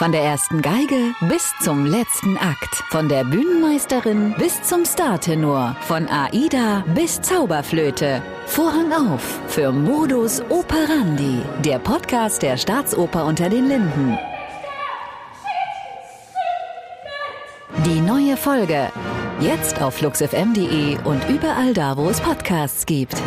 Von der ersten Geige bis zum letzten Akt. Von der Bühnenmeisterin bis zum Startenor. Von Aida bis Zauberflöte. Vorhang auf für Modus Operandi. Der Podcast der Staatsoper unter den Linden. Die neue Folge. Jetzt auf fluxfm.de und überall da, wo es Podcasts gibt.